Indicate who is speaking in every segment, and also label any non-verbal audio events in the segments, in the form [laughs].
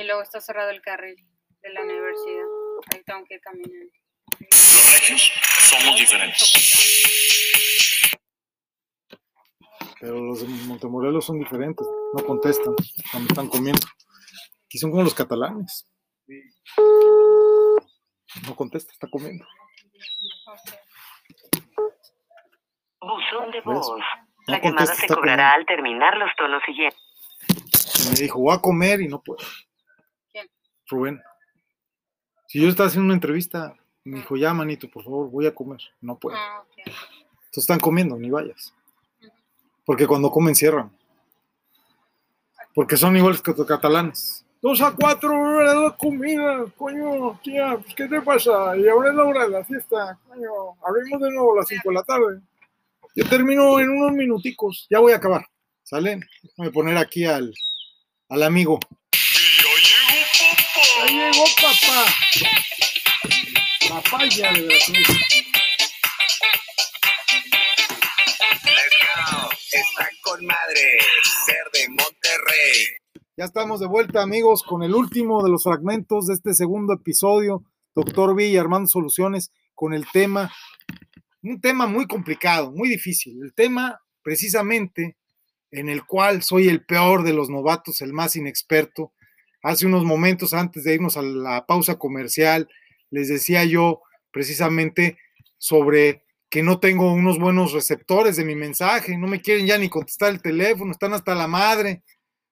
Speaker 1: Y luego está cerrado el carril de la universidad. Ahí tengo que ir caminando.
Speaker 2: Los regios somos diferentes.
Speaker 3: Pero los de Montemorelos son diferentes, no contestan cuando están comiendo. Aquí son como los catalanes. No contesta, está comiendo.
Speaker 4: Buzón de voz.
Speaker 3: No
Speaker 4: La llamada
Speaker 3: contesta,
Speaker 4: se
Speaker 3: está
Speaker 4: cobrará al terminar los tonos siguientes.
Speaker 3: Me dijo, voy a comer y no puedo. Rubén. Si yo estaba haciendo una entrevista, me dijo, ya, manito, por favor, voy a comer. No puedo.
Speaker 1: Ah.
Speaker 3: Entonces están comiendo, ni vayas. Porque cuando comen cierran. Porque son iguales que los catalanes. Dos a cuatro hora de comida, coño, tía, pues, ¿qué te pasa? Y ahora es la hora de la fiesta, coño, abrimos de nuevo a las 5 de la tarde. Yo termino en unos minuticos, ya voy a acabar, ¿sale? Déjame poner aquí al, al amigo. Ya llegó papá. Papaya de Veracruz.
Speaker 2: Está con madre ser de Monterrey.
Speaker 3: Ya estamos de vuelta, amigos, con el último de los fragmentos de este segundo episodio. Doctor Villa, Armando Soluciones, con el tema, un tema muy complicado, muy difícil. El tema, precisamente, en el cual soy el peor de los novatos, el más inexperto. Hace unos momentos antes de irnos a la pausa comercial, les decía yo precisamente sobre que no tengo unos buenos receptores de mi mensaje, no me quieren ya ni contestar el teléfono, están hasta la madre.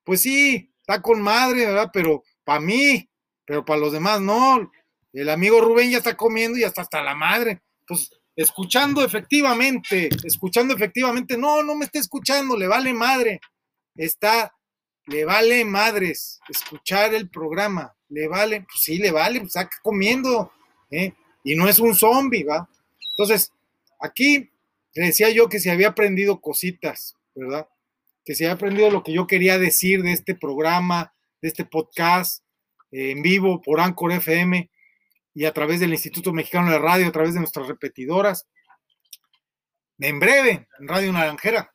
Speaker 3: Pues sí, está con madre, ¿verdad? Pero para mí, pero para los demás no. El amigo Rubén ya está comiendo y hasta hasta la madre. Pues escuchando efectivamente, escuchando efectivamente, no, no me está escuchando, le vale madre. Está, le vale madres escuchar el programa, le vale, pues sí, le vale, pues está comiendo, ¿eh? Y no es un zombie, ¿va? Entonces, aquí le decía yo que se había aprendido cositas, ¿verdad? Que se había aprendido lo que yo quería decir de este programa, de este podcast eh, en vivo por Anchor FM y a través del Instituto Mexicano de Radio, a través de nuestras repetidoras. En breve, en Radio Naranjera.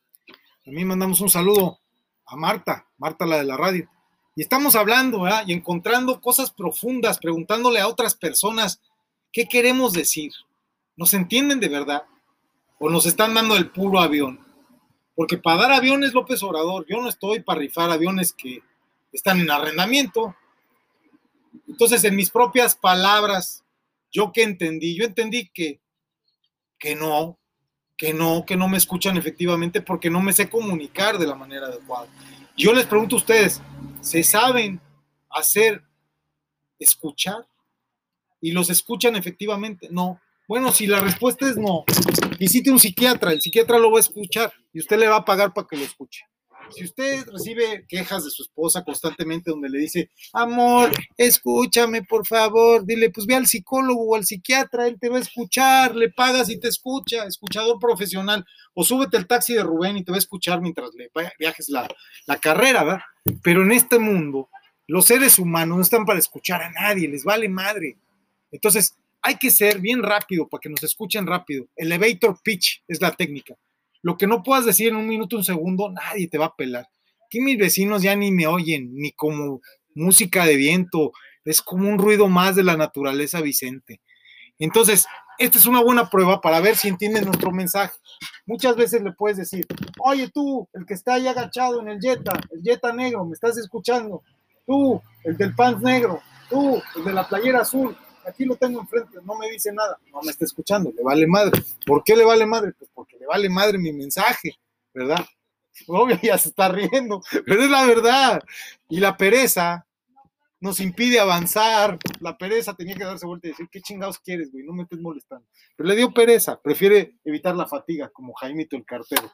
Speaker 3: También mandamos un saludo Marta, Marta la de la radio. Y estamos hablando ¿verdad? y encontrando cosas profundas, preguntándole a otras personas qué queremos decir. ¿Nos entienden de verdad? ¿O nos están dando el puro avión? Porque para dar aviones, López Obrador, yo no estoy para rifar aviones que están en arrendamiento. Entonces, en mis propias palabras, ¿yo qué entendí? Yo entendí que, que no, que no, que no me escuchan efectivamente porque no me sé comunicar de la manera adecuada. Yo les pregunto a ustedes, ¿se saben hacer escuchar? ¿Y los escuchan efectivamente? No. Bueno, si la respuesta es no, visite un psiquiatra, el psiquiatra lo va a escuchar y usted le va a pagar para que lo escuche. Si usted recibe quejas de su esposa constantemente donde le dice, amor, escúchame por favor, dile, pues ve al psicólogo o al psiquiatra, él te va a escuchar, le pagas y te escucha, escuchador profesional, o súbete al taxi de Rubén y te va a escuchar mientras le viajes la, la carrera, ¿verdad? Pero en este mundo, los seres humanos no están para escuchar a nadie, les vale madre. Entonces, hay que ser bien rápido para que nos escuchen rápido. Elevator pitch es la técnica. Lo que no puedas decir en un minuto, un segundo, nadie te va a pelar. Aquí mis vecinos ya ni me oyen, ni como música de viento, es como un ruido más de la naturaleza, Vicente. Entonces, esta es una buena prueba para ver si entienden nuestro mensaje. Muchas veces le puedes decir, oye tú, el que está ahí agachado en el Jetta, el Jetta negro, ¿me estás escuchando? Tú, el del pants negro, tú, el de la playera azul, aquí lo tengo enfrente, no me dice nada, no me está escuchando, le vale madre. ¿Por qué le vale madre? Pues porque le vale madre mi mensaje, ¿verdad? Obvio, [laughs] ya se está riendo, pero es la verdad. Y la pereza nos impide avanzar. La pereza tenía que darse vuelta y decir, ¿qué chingados quieres, güey? No me estés molestando. Pero le dio pereza, prefiere evitar la fatiga, como Jaimito el cartero.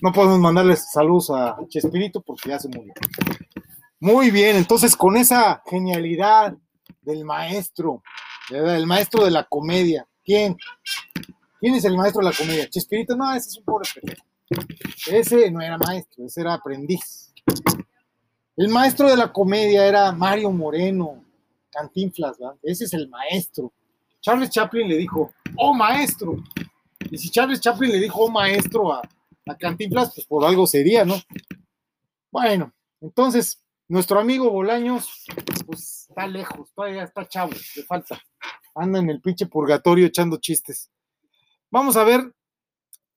Speaker 3: No podemos mandarles saludos a Chespirito porque ya se murió. Muy bien, entonces con esa genialidad del maestro, ¿verdad? el maestro de la comedia. ¿Quién? ¿Quién es el maestro de la comedia? Chespirito, no, ese es un pobre pendejo. Ese no era maestro, ese era aprendiz. El maestro de la comedia era Mario Moreno, Cantinflas, ¿verdad? Ese es el maestro. Charles Chaplin le dijo, oh maestro. Y si Charles Chaplin le dijo, oh maestro a, a Cantinflas, pues por algo sería, ¿no? Bueno, entonces, Nuestro amigo Bolaños, pues está lejos, todavía está chavo, le falta. Anda en el pinche purgatorio echando chistes. Vamos a ver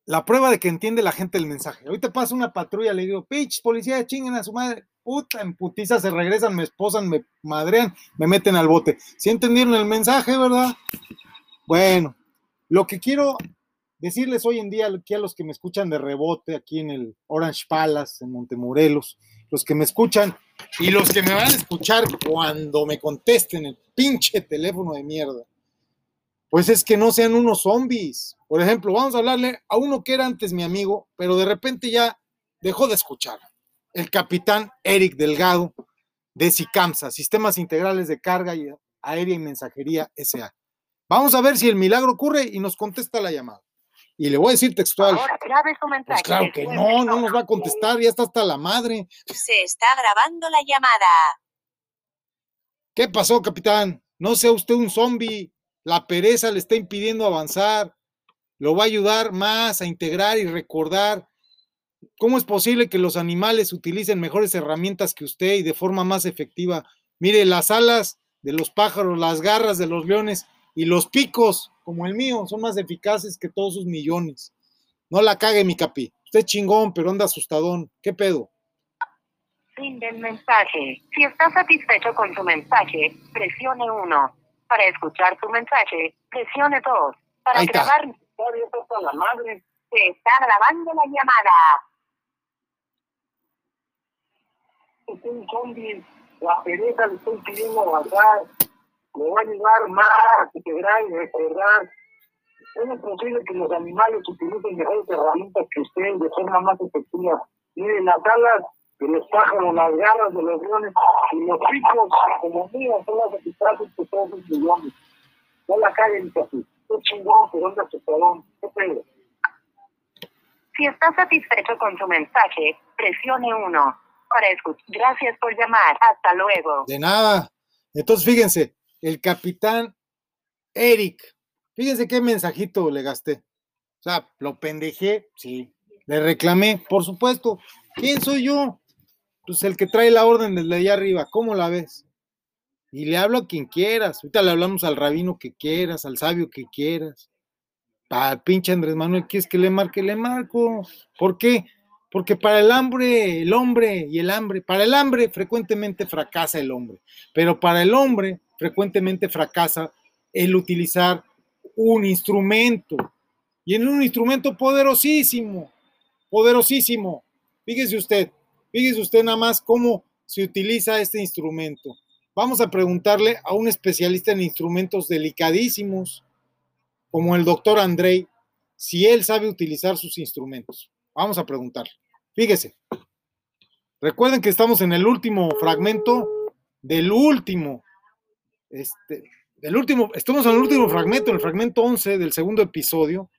Speaker 3: la prueba de que entiende la gente el mensaje. Ahorita pasa una patrulla, le digo, pitch, policía, chinguen a su madre. Puta, en putiza se regresan, me esposan, me madrean, me meten al bote. ¿Sí entendieron el mensaje, verdad? Bueno, lo que quiero decirles hoy en día aquí a los que me escuchan de rebote aquí en el Orange Palace, en Montemorelos, los que me escuchan y los que me van a escuchar cuando me contesten el pinche teléfono de mierda, pues es que no sean unos zombies. Por ejemplo, vamos a hablarle a uno que era antes mi amigo, pero de repente ya dejó de escuchar. El capitán Eric Delgado de SICAMSA, Sistemas Integrales de Carga y Aérea y Mensajería SA. Vamos a ver si el milagro ocurre y nos contesta la llamada. Y le voy a decir textual.
Speaker 4: Ahora grabe su mensaje.
Speaker 3: Pues claro que no, no nos va a contestar, ya está hasta la madre.
Speaker 4: Se está grabando la llamada.
Speaker 3: ¿Qué pasó, capitán? No sea usted un zombie. La pereza le está impidiendo avanzar. Lo va a ayudar más a integrar y recordar. ¿Cómo es posible que los animales utilicen mejores herramientas que usted y de forma más efectiva? Mire, las alas de los pájaros, las garras de los leones y los picos, como el mío, son más eficaces que todos sus millones. No la cague, mi capi. Usted es chingón, pero anda asustadón. ¿Qué pedo?
Speaker 4: Fin del mensaje. Si está satisfecho con su mensaje, presione 1. Para escuchar su mensaje, presione 2. Para
Speaker 3: Ahí está.
Speaker 4: la madre, se está grabando la llamada.
Speaker 5: es un zombie, la pereza le estoy pidiendo avanzar, le va a ayudar más a integrar y recordar. ¿Cómo es posible que los animales utilicen mejores herramientas que usted de forma más efectiva? Miren, las alas de los pájaros, las garras de los leones y los picos, como míos, son las eficaces que todos los millones. No la caguen, casi.
Speaker 4: Si está satisfecho con su mensaje, presione 1. Para escuchar. Gracias por llamar. Hasta luego.
Speaker 3: De nada. Entonces, fíjense, el capitán Eric, fíjense qué mensajito le gasté. O sea, lo pendejé, sí. Le reclamé, por supuesto. ¿Quién soy yo? Pues el que trae la orden desde allá arriba. ¿Cómo la ves? Y le hablo a quien quieras. Ahorita le hablamos al rabino que quieras, al sabio que quieras. Al pinche Andrés Manuel, ¿quieres que le marque? Le marco. ¿Por qué? Porque para el hambre, el hombre y el hambre, para el hambre frecuentemente fracasa el hombre, pero para el hombre frecuentemente fracasa el utilizar un instrumento. Y en un instrumento poderosísimo, poderosísimo. Fíjese usted, fíjese usted nada más cómo se utiliza este instrumento. Vamos a preguntarle a un especialista en instrumentos delicadísimos, como el doctor Andrei, si él sabe utilizar sus instrumentos. Vamos a preguntarle. Fíjese. Recuerden que estamos en el último fragmento del último, este, del último, estamos en el último fragmento, en el fragmento 11 del segundo episodio.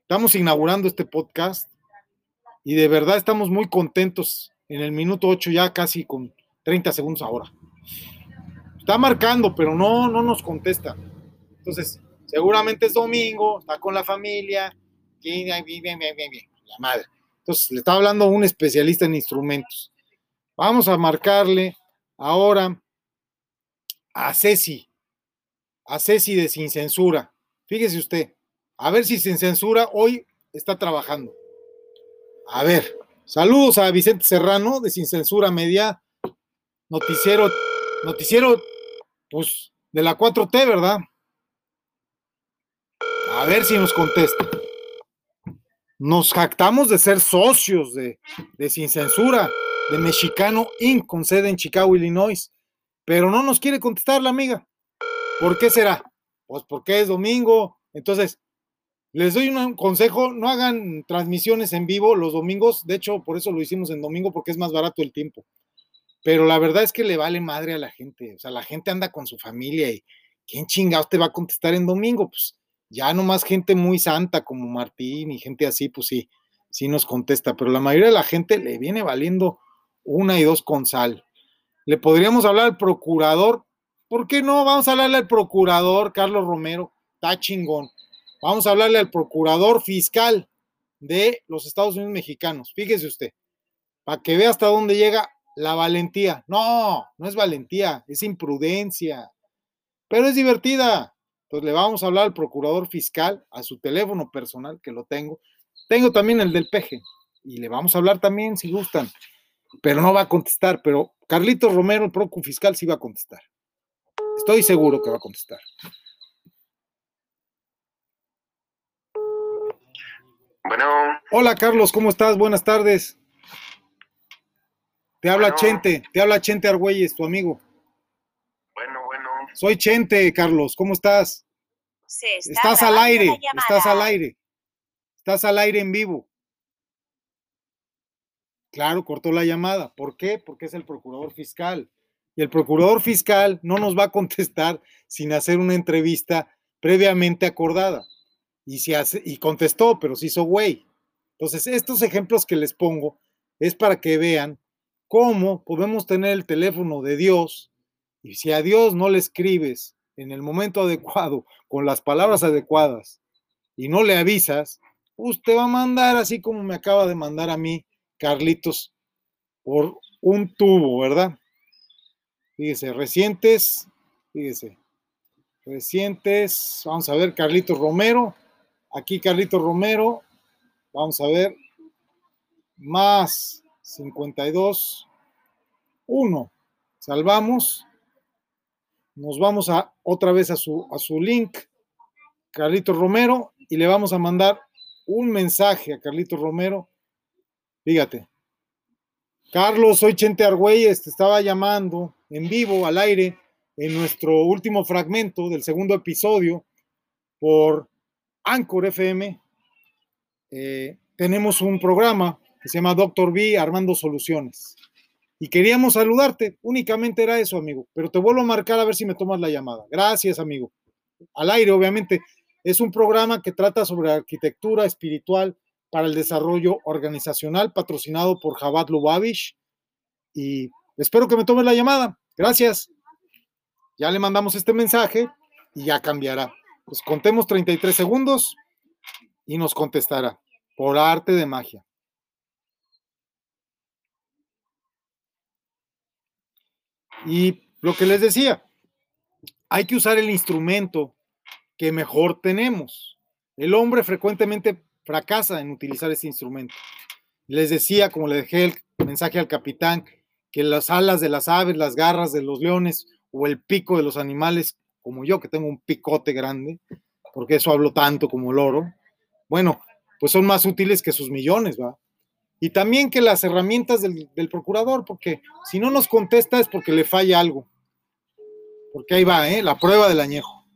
Speaker 3: Estamos inaugurando este podcast y de verdad estamos muy contentos en el minuto 8 ya casi con 30 segundos ahora. Está marcando, pero no, no nos contesta. Entonces, seguramente es domingo, está con la familia, bien, bien, bien, bien, bien, la madre. Entonces, le está hablando un especialista en instrumentos. Vamos a marcarle ahora a Ceci, a Ceci de Sin Censura. Fíjese usted, a ver si Sin Censura hoy está trabajando. A ver, saludos a Vicente Serrano de Sin Censura Media, noticiero, noticiero, pues, de la 4T, ¿verdad? A ver si nos contesta. Nos jactamos de ser socios de, de Sin Censura, de Mexicano Inc., con sede en Chicago, Illinois, pero no nos quiere contestar la amiga. ¿Por qué será? Pues porque es domingo. Entonces, les doy un consejo, no hagan transmisiones en vivo los domingos. De hecho, por eso lo hicimos en domingo, porque es más barato el tiempo. Pero la verdad es que le vale madre a la gente. O sea, la gente anda con su familia y ¿quién chingados te va a contestar en domingo? Pues ya nomás gente muy santa como Martín y gente así, pues sí, sí nos contesta. Pero la mayoría de la gente le viene valiendo una y dos con sal. Le podríamos hablar al procurador. ¿Por qué no? Vamos a hablarle al procurador Carlos Romero. Está chingón. Vamos a hablarle al procurador fiscal de los Estados Unidos mexicanos. Fíjese usted, para que vea hasta dónde llega la valentía. No, no es valentía, es imprudencia. Pero es divertida. Entonces le vamos a hablar al procurador fiscal, a su teléfono personal, que lo tengo. Tengo también el del peje. Y le vamos a hablar también si gustan. Pero no va a contestar. Pero Carlitos Romero, el procu fiscal, sí va a contestar. Estoy seguro que va a contestar.
Speaker 5: Bueno,
Speaker 3: Hola Carlos, ¿cómo estás? Buenas tardes. Te habla
Speaker 5: Bueno.
Speaker 3: Chente, te habla Chente Argüelles, tu amigo.
Speaker 5: bueno, bueno.
Speaker 3: Soy Chente, Carlos, ¿cómo estás?
Speaker 6: Se está
Speaker 3: Estás al aire, estás al aire. Estás al aire en vivo. Claro, cortó la llamada. ¿Por qué? Porque es el procurador fiscal. Y el procurador fiscal no nos va a contestar sin hacer una entrevista previamente acordada. Y, se hace, y contestó, pero se hizo güey. Entonces, estos ejemplos que les pongo es para que vean cómo podemos tener el teléfono de Dios y si a Dios no le escribes en el momento adecuado, con las palabras adecuadas, y no le avisas, pues te va a mandar así como me acaba de mandar a mí, Carlitos, por un tubo, ¿verdad? Fíjese, recientes, fíjese, recientes, vamos a ver, Carlitos Romero, aquí Carlitos Romero, vamos a ver, más 52, 1, salvamos, nos vamos a otra vez a su, a su link, Carlitos Romero, y le vamos a mandar un mensaje a Carlitos Romero. Fíjate. Carlos, soy Chente Argüelles, te estaba llamando en vivo, al aire, en nuestro último fragmento del segundo episodio por Anchor FM. Eh, tenemos un programa que se llama Doctor B Armando Soluciones. Y queríamos saludarte, únicamente era eso, amigo, pero te vuelvo a marcar a ver si me tomas la llamada. Gracias, amigo. Al aire, obviamente. Es un programa que trata sobre arquitectura espiritual para el desarrollo organizacional, patrocinado por Jabat Lubavitch. Y espero que me tomes la llamada. Gracias. Ya le mandamos este mensaje y ya cambiará. Pues contemos 33 segundos y nos contestará por arte de magia. Y lo que les decía, hay que usar el instrumento que mejor tenemos. El hombre frecuentemente fracasa en utilizar este instrumento. Les decía, como le dejé el mensaje al capitán, que las alas de las aves, las garras de los leones o el pico de los animales, como yo que tengo un picote grande, porque eso hablo tanto como el oro, bueno, pues son más útiles que sus millones, ¿va? Y también que las herramientas del, del procurador, porque si no nos contesta es porque le falla algo. Porque ahí va, ¿eh? La prueba del añejo.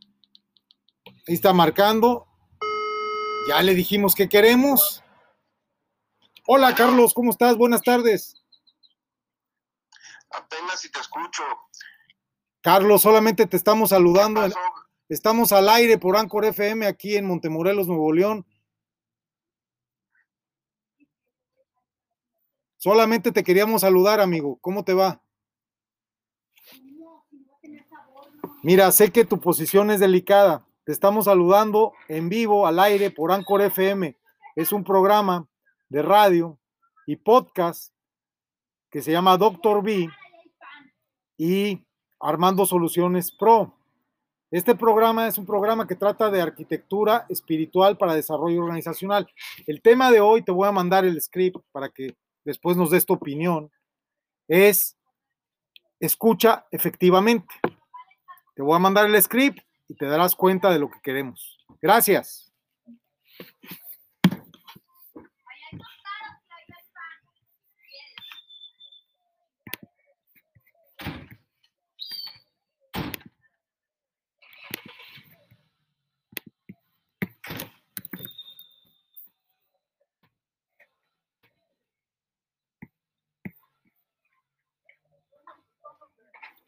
Speaker 3: Ahí está marcando. Ya le dijimos que queremos. Hola, Carlos, ¿cómo estás? Buenas tardes.
Speaker 5: Apenas si te escucho.
Speaker 3: Carlos, solamente te estamos
Speaker 5: ¿Qué
Speaker 3: saludando. Estamos al aire por Anchor FM aquí en Montemorelos, Nuevo León. Solamente te queríamos saludar, amigo. ¿Cómo te va? Mira, sé que tu posición es delicada. Te estamos saludando en vivo, al aire, por Anchor FM. Es un programa de radio y podcast que se llama Doctor B y Armando Soluciones Pro. Este programa es un programa que trata de arquitectura espiritual para desarrollo organizacional. El tema de hoy, te voy a mandar el script para que después nos des tu opinión, es escucha efectivamente. Te voy a mandar el script y te darás cuenta de lo que queremos. Gracias.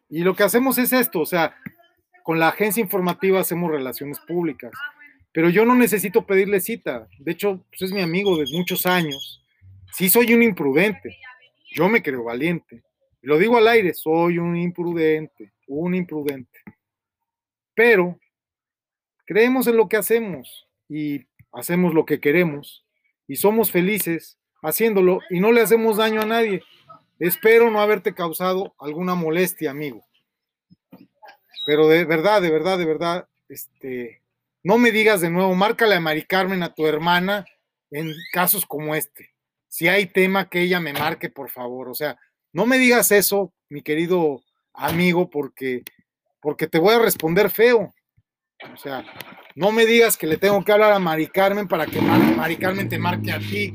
Speaker 3: Y lo que hacemos es esto, o sea, con la agencia informativa hacemos relaciones públicas, pero yo no necesito pedirle cita. De hecho, pues es mi amigo de muchos años. Sí soy un imprudente, yo me creo valiente. Lo digo al aire, soy un imprudente, un imprudente. Pero creemos en lo que hacemos y hacemos lo que queremos y somos felices haciéndolo y no le hacemos daño a nadie. Espero no haberte causado alguna molestia, amigo. Pero de verdad, de verdad, de verdad, este, no me digas de nuevo, márcale a Mari Carmen, a tu hermana, en casos como este. Si hay tema que ella me marque, por favor. O sea, no me digas eso, mi querido amigo, porque, porque te voy a responder feo. O sea, no me digas que le tengo que hablar a Mari Carmen para que Mar- Mari Carmen te marque a ti,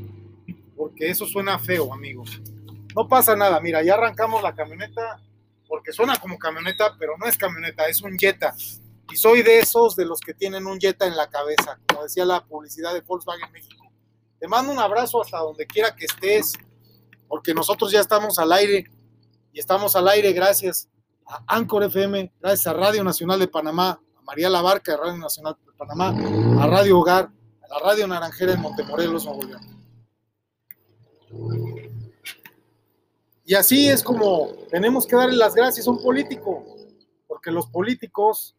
Speaker 3: porque eso suena feo, amigo. No pasa nada, mira, ya arrancamos la camioneta, porque suena como camioneta, pero no es camioneta, es un Jetta. Y soy de esos de los que tienen un Jetta en la cabeza, como decía la publicidad de Volkswagen México. Te mando un abrazo hasta donde quiera que estés, porque nosotros ya estamos al aire y estamos al aire gracias a Anchor FM, gracias a Radio Nacional de Panamá, a María Labarca de Radio Nacional de Panamá, a Radio Hogar, a la Radio Naranjera en Montemorelos, Nuevo León. Y así es como tenemos que darle las gracias a un político, porque los políticos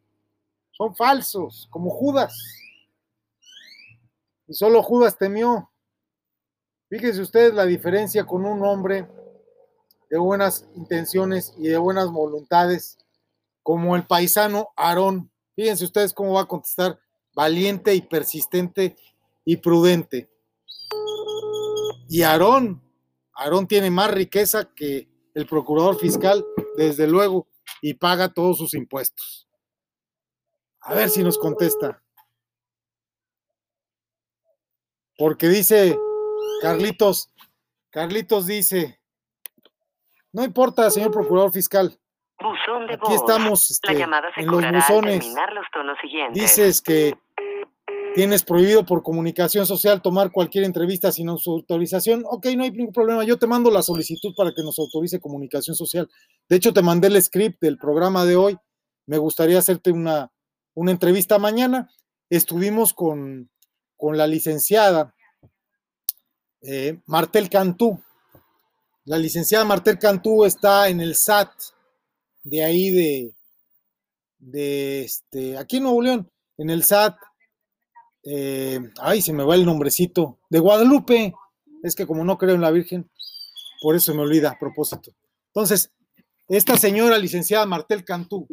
Speaker 3: son falsos, como Judas. Y solo Judas temió. Fíjense ustedes la diferencia con un hombre de buenas intenciones y de buenas voluntades, como el paisano Aarón. Fíjense ustedes cómo va a contestar, valiente y persistente y prudente. Y Aarón, Aarón tiene más riqueza que el procurador fiscal, desde luego, y paga todos sus impuestos. A ver si nos contesta. Porque dice Carlitos, Carlitos dice, no importa, señor procurador fiscal,
Speaker 4: Buzón de
Speaker 3: aquí
Speaker 4: voz.
Speaker 3: estamos
Speaker 4: La
Speaker 3: este,
Speaker 4: llamada se
Speaker 3: en los
Speaker 4: al
Speaker 3: buzones.
Speaker 4: terminar los tonos siguientes.
Speaker 3: Dices que tienes prohibido por comunicación social tomar cualquier entrevista sin su autorización. Ok, no hay ningún problema. Yo te mando la solicitud para que nos autorice comunicación social. De hecho, te mandé el script del programa de hoy. Me gustaría hacerte una, una entrevista mañana. Estuvimos con, con la licenciada eh, Martel Cantú. La licenciada Martel Cantú está en el SAT de ahí de, de este, aquí en Nuevo León, en el SAT, eh, ay, se me va el nombrecito, de Guadalupe, es que como no creo en la Virgen, por eso me olvida a propósito. Entonces, esta señora licenciada Martel Cantú,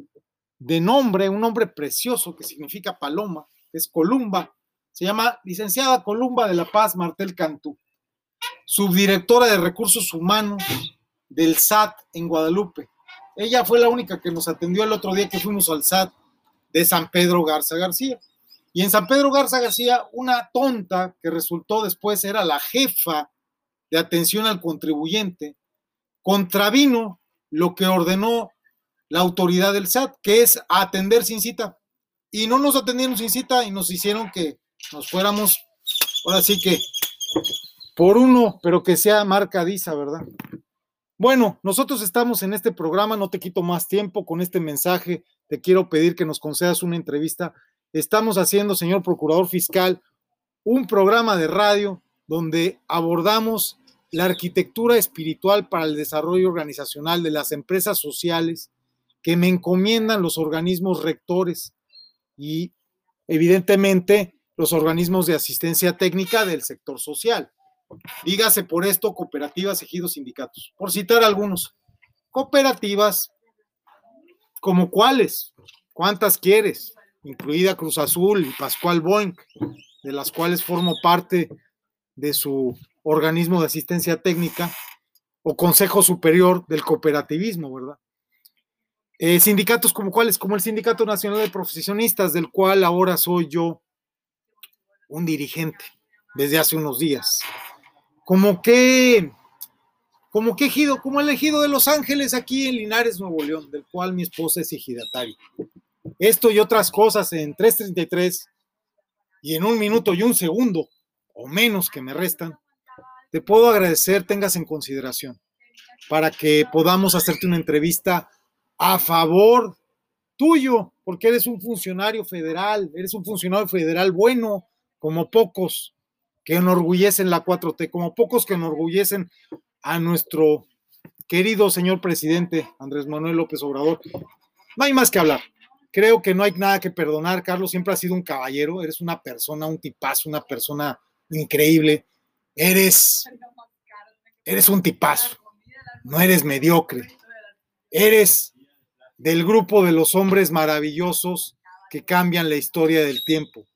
Speaker 3: de nombre, un nombre precioso que significa paloma, es Columba, se llama licenciada Columba de la Paz Martel Cantú, subdirectora de recursos humanos del SAT en Guadalupe. Ella fue la única que nos atendió el otro día que fuimos al SAT de San Pedro Garza García. Y en San Pedro Garza García, una tonta que resultó después era la jefa de atención al contribuyente, contravino lo que ordenó la autoridad del SAT, que es atender sin cita. Y no nos atendieron sin cita y nos hicieron que nos fuéramos, ahora sí que por uno, pero que sea marcadiza, ¿verdad? Bueno, nosotros estamos en este programa, no te quito más tiempo con este mensaje, te quiero pedir que nos concedas una entrevista. Estamos haciendo, señor Procurador Fiscal, un programa de radio donde abordamos la arquitectura espiritual para el desarrollo organizacional de las empresas sociales que me encomiendan los organismos rectores y evidentemente los organismos de asistencia técnica del sector social. Dígase por esto cooperativas, ejidos, sindicatos, por citar algunos. Cooperativas, como cuáles, cuántas quieres, incluida Cruz Azul y Pascual Boink, de las cuales formo parte de su organismo de asistencia técnica o Consejo Superior del Cooperativismo, ¿verdad? Eh, sindicatos como cuáles, como el Sindicato Nacional de Profesionistas, del cual ahora soy yo un dirigente desde hace unos días. Como que, como que ejido, como el ejido de Los Ángeles aquí en Linares, Nuevo León, del cual mi esposa es ejidataria. Esto y otras cosas en 333 y en un minuto y un segundo o menos que me restan, te puedo agradecer, tengas en consideración para que podamos hacerte una entrevista a favor tuyo, porque eres un funcionario federal, eres un funcionario federal bueno, como pocos que enorgullecen la 4T, como pocos que enorgullecen a nuestro querido señor presidente Andrés Manuel López Obrador. No hay más que hablar. Creo que no hay nada que perdonar. Carlos siempre ha sido un caballero, eres una persona, un tipazo, una persona increíble. Eres, eres un tipazo. no eres mediocre, eres del grupo de los hombres maravillosos que cambian la historia del tiempo.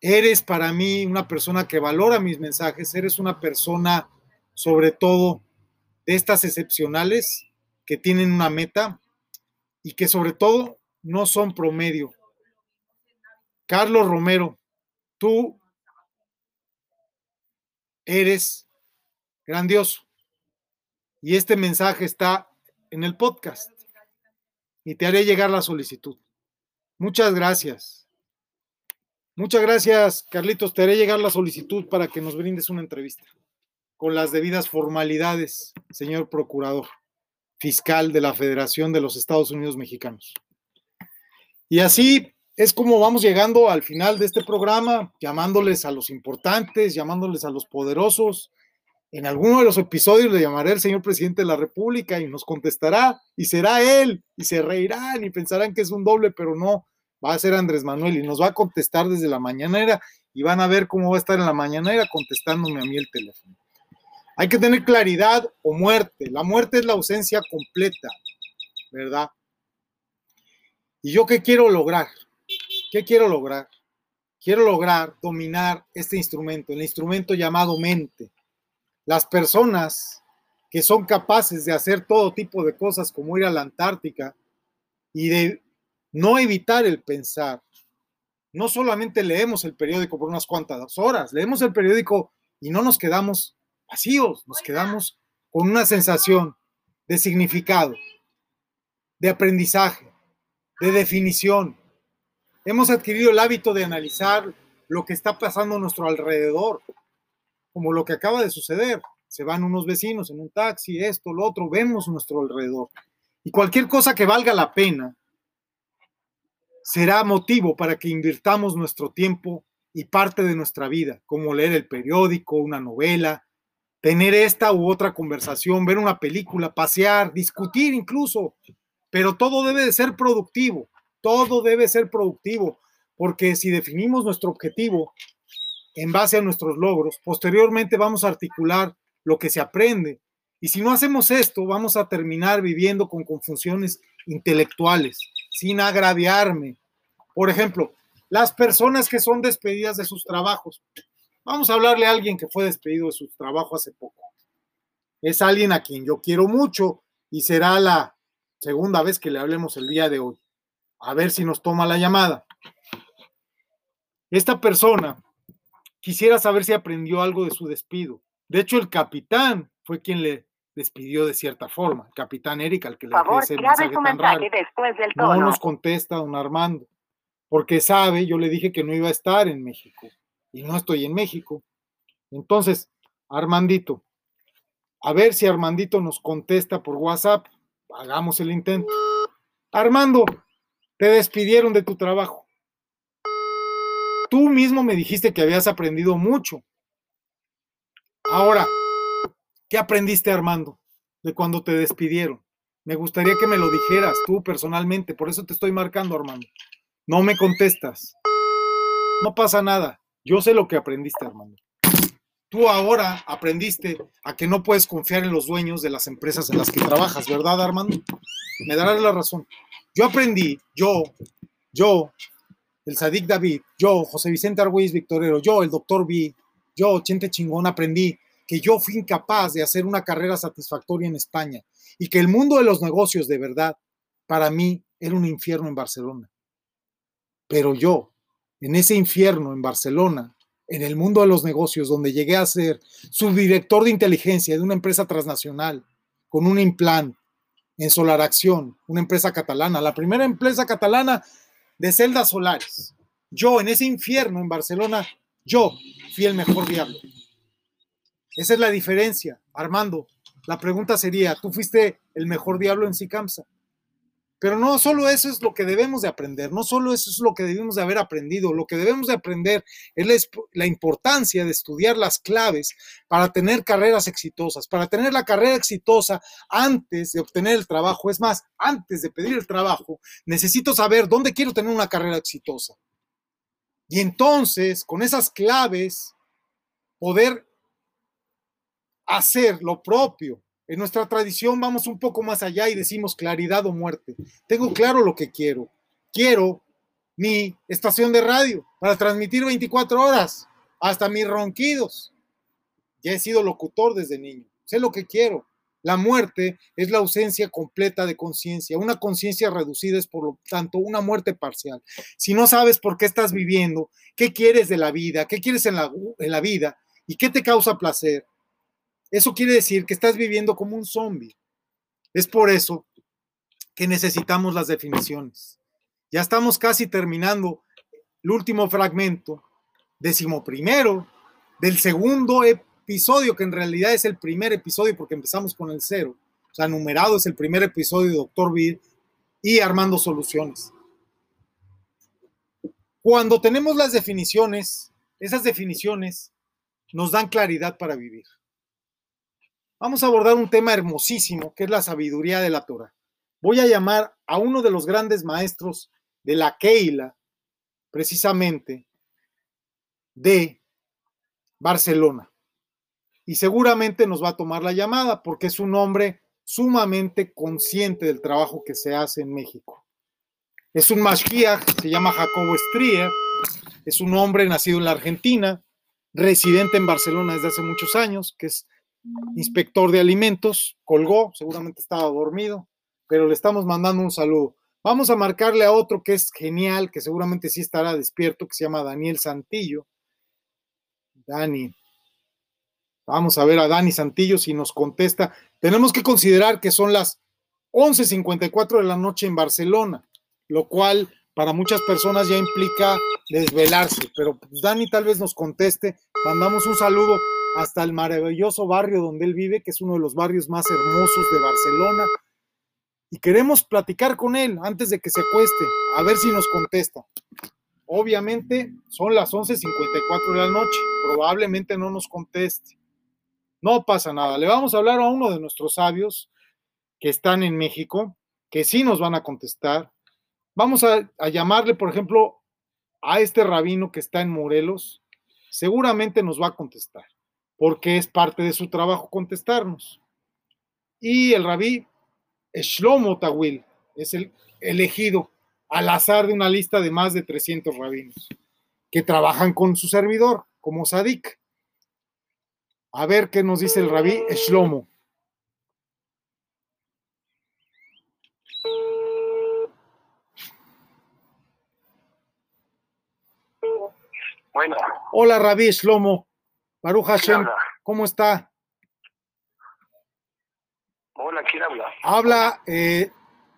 Speaker 3: Eres para mí una persona que valora mis mensajes, eres una persona sobre todo de estas excepcionales que tienen una meta y que sobre todo no son promedio. Carlos Romero, tú eres grandioso. Y este mensaje está en el podcast. Y te haré llegar la solicitud. Muchas gracias. Muchas gracias, Carlitos. Te haré llegar la solicitud para que nos brindes una entrevista con las debidas formalidades, señor procurador fiscal de la Federación de los Estados Unidos Mexicanos. Y así es como vamos llegando al final de este programa, llamándoles a los importantes, llamándoles a los poderosos. En alguno de los episodios le llamaré al señor presidente de la República y nos contestará y será él y se reirán y pensarán que es un doble, pero no, va a ser Andrés Manuel y nos va a contestar desde la mañanera y van a ver cómo va a estar en la mañanera contestándome a mí el teléfono. Hay que tener claridad o muerte. La muerte es la ausencia completa, ¿verdad? ¿Y yo qué quiero lograr? ¿Qué quiero lograr? Quiero lograr dominar este instrumento, el instrumento llamado mente. Las personas que son capaces de hacer todo tipo de cosas como ir a la Antártica y de no evitar el pensar. No solamente leemos el periódico por unas cuantas horas, leemos el periódico y no nos quedamos vacíos, nos quedamos con una sensación de significado, de aprendizaje, de definición, Hemos adquirido el hábito de analizar lo que está pasando a nuestro alrededor, como lo que acaba de suceder. Se van unos vecinos en un taxi, esto, lo otro, vemos nuestro alrededor. Y cualquier cosa que valga la pena será motivo para que invirtamos nuestro tiempo y parte de nuestra vida, como leer el periódico, una novela, tener esta u otra conversación, ver una película, pasear, discutir incluso, pero todo debe de ser productivo. Todo debe ser productivo, porque si definimos nuestro objetivo en base a nuestros logros, posteriormente vamos a articular lo que se aprende. Y si no hacemos esto, vamos a terminar viviendo con confusiones intelectuales, sin agraviarme. Por ejemplo, las personas que son despedidas de sus trabajos. Vamos a hablarle a alguien que fue despedido de su trabajo hace poco. Es alguien a quien yo quiero mucho y será la segunda vez que le hablemos el día de hoy a ver si nos toma la llamada. Esta persona quisiera saber si aprendió algo de su despido. De hecho, el capitán fue quien le despidió de cierta forma. El capitán Erika, al que le
Speaker 4: favor,
Speaker 3: ese mensaje
Speaker 4: su
Speaker 3: tan
Speaker 4: mensaje
Speaker 3: raro.
Speaker 4: después del
Speaker 3: No
Speaker 4: tono.
Speaker 3: nos contesta don Armando, porque sabe, yo le dije que no iba a estar en México y no estoy en México. Entonces, Armandito, a ver si Armandito nos contesta por WhatsApp. Hagamos el intento. Armando, te despidieron de tu trabajo. Tú mismo me dijiste que habías aprendido mucho. Ahora, ¿qué aprendiste, Armando, de cuando te despidieron? Me gustaría que me lo dijeras tú personalmente, por eso te estoy marcando, Armando. No me contestas. No pasa nada. Yo sé lo que aprendiste, Armando. Tú ahora aprendiste a que no puedes confiar en los dueños de las empresas en las que trabajas, ¿verdad, Armando? Me darás la razón. Yo aprendí, yo, yo, el Sadik David, yo, José Vicente Argüiz Victorero, yo, el doctor B, yo, Chente Chingón, aprendí que yo fui incapaz de hacer una carrera satisfactoria en España y que el mundo de los negocios de verdad para mí era un infierno en Barcelona. Pero yo, en ese infierno en Barcelona, en el mundo de los negocios, donde llegué a ser subdirector de inteligencia de una empresa transnacional con un implant en Solar Acción, una empresa catalana, la primera empresa catalana de celdas solares. Yo, en ese infierno en Barcelona, yo fui el mejor diablo. Esa es la diferencia, Armando. La pregunta sería, ¿tú fuiste el mejor diablo en Sicamsa? Pero no solo eso es lo que debemos de aprender, no solo eso es lo que debemos de haber aprendido, lo que debemos de aprender es la, importancia de estudiar las claves para tener carreras exitosas, para tener la carrera exitosa antes de obtener el trabajo. Es más, antes de pedir el trabajo, necesito saber dónde quiero tener una carrera exitosa. Y entonces, con esas claves, poder hacer lo propio En nuestra tradición vamos un poco más allá y decimos claridad o muerte. Tengo claro lo que quiero. Quiero mi estación de radio para transmitir 24 horas, hasta mis ronquidos. Ya he sido locutor desde niño. Sé lo que quiero. La muerte es la ausencia completa de conciencia. Una conciencia reducida es, por lo tanto, una muerte parcial. Si no sabes por qué estás viviendo, qué quieres de la vida, qué quieres en la, en la vida y qué te causa placer, eso quiere decir que estás viviendo como un zombie. Es por eso que necesitamos las definiciones. Ya estamos casi terminando el último fragmento, decimoprimero, del segundo episodio, que en realidad es el primer episodio porque empezamos con el cero. O sea, numerado es el primer episodio de Doctor Vir y Armando Soluciones. Cuando tenemos las definiciones, esas definiciones nos dan claridad para vivir. Vamos a abordar un tema hermosísimo, que es la sabiduría de la Torah. Voy a llamar a uno de los grandes maestros de la Keila, precisamente de Barcelona y seguramente nos va a tomar la llamada porque es un hombre sumamente consciente del trabajo que se hace en México. Es un mashgiach, se llama Jacobo Strier, es un hombre nacido en la Argentina, residente en Barcelona desde hace muchos años, que es inspector de alimentos, colgó, seguramente estaba dormido, pero le estamos mandando un saludo. Vamos a marcarle a otro que es genial, que seguramente sí estará despierto, que se llama Daniel Santillo. Dani, Vamos a ver a Dani Santillo si nos contesta. Tenemos que considerar que son las 11.54 de la noche en Barcelona, lo cual para muchas personas ya implica desvelarse, pero pues Dani tal vez nos conteste. Mandamos un saludo hasta el maravilloso barrio donde él vive, que es uno de los barrios más hermosos de Barcelona. Y queremos platicar con él antes de que se acueste, a ver si nos contesta. Obviamente son las 11.54 de la noche, probablemente no nos conteste. No pasa nada. Le vamos a hablar a uno de nuestros sabios que están en México, que sí nos van a contestar. Vamos a, llamarle, por ejemplo, a este rabino que está en Morelos. Seguramente nos va a contestar, porque es parte de su trabajo contestarnos. Y el rabí Shlomo Tawil es el elegido al azar de una lista de más de 300 rabinos que trabajan con su servidor como Sadik. A ver qué nos dice el rabí Shlomo.
Speaker 5: Bueno.
Speaker 3: Hola, Rabí Shlomo. Baruch Hashem, ¿cómo está?
Speaker 5: Hola, ¿quién habla?
Speaker 3: Habla, eh,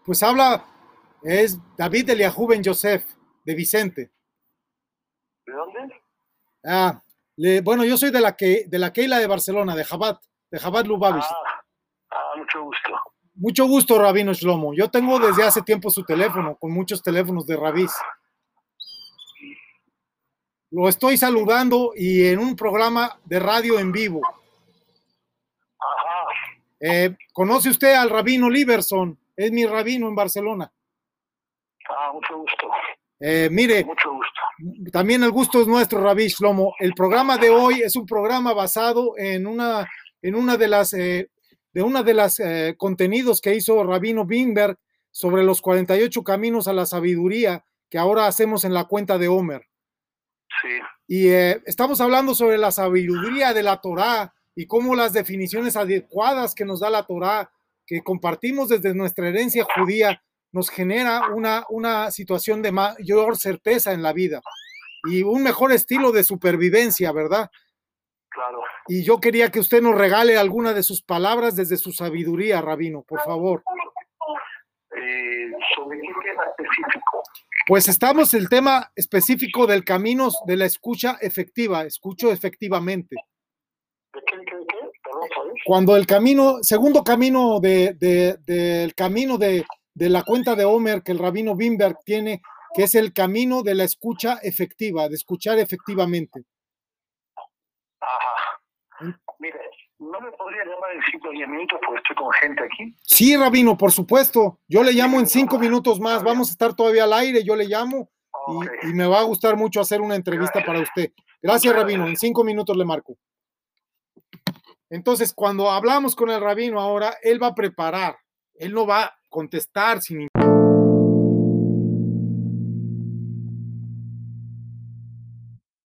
Speaker 3: pues habla, es David Eliahu Ben Yosef, de Vicente.
Speaker 5: ¿De dónde?
Speaker 3: Ah, bueno, yo soy de la que de la Keila de Barcelona, de Jabat, de Jabat Lubavitch.
Speaker 5: Ah, ah, mucho gusto.
Speaker 3: Mucho gusto, Rabino Shlomo. Yo tengo desde hace tiempo su teléfono, con muchos teléfonos de Rabís. Lo estoy saludando y en un programa de radio en vivo.
Speaker 5: Ajá.
Speaker 3: Eh, ¿Conoce usted al Rabino Liberson? Es mi rabino en Barcelona.
Speaker 5: Ah, mucho gusto.
Speaker 3: Eh, mire,
Speaker 5: Mucho gusto.
Speaker 3: también el gusto es nuestro, Rabí Shlomo. El programa de hoy es un programa basado en una, en una de las, eh, de una de las eh, contenidos que hizo Rabino Bimberg sobre los 48 caminos a la sabiduría que ahora hacemos en la cuenta de Homer.
Speaker 5: Sí.
Speaker 3: Y eh, estamos hablando sobre la sabiduría de la Torá y cómo las definiciones adecuadas que nos da la Torá, que compartimos desde nuestra herencia judía, nos genera una, una situación de mayor certeza en la vida y un mejor estilo de supervivencia, ¿verdad?
Speaker 5: Claro.
Speaker 3: Y yo quería que usted nos regale alguna de sus palabras desde su sabiduría, Rabino, por favor.
Speaker 5: Eh, ¿Sobre qué tema específico?
Speaker 3: Pues estamos en el tema específico del camino de la escucha efectiva, escucho efectivamente.
Speaker 5: ¿De qué, qué, qué? Perdón, ¿sabes?
Speaker 3: Cuando el camino, segundo camino de, de- del camino de, de la cuenta de Homer que el rabino Bimberg tiene, que es el camino de la escucha efectiva, de escuchar efectivamente.
Speaker 5: Ajá. Mire, ¿no me podría llamar en 5 o 10 minutos porque estoy con gente aquí?
Speaker 3: Sí, rabino, por supuesto. Yo le llamo en cinco minutos más. Vamos a estar todavía al aire. Yo le llamo y, me va a gustar mucho hacer una entrevista
Speaker 5: Gracias.
Speaker 3: para usted. Gracias, rabino. En
Speaker 5: gracias.
Speaker 3: cinco minutos le marco. Entonces, cuando hablamos con el rabino ahora, él va a preparar, él no va a contestar sin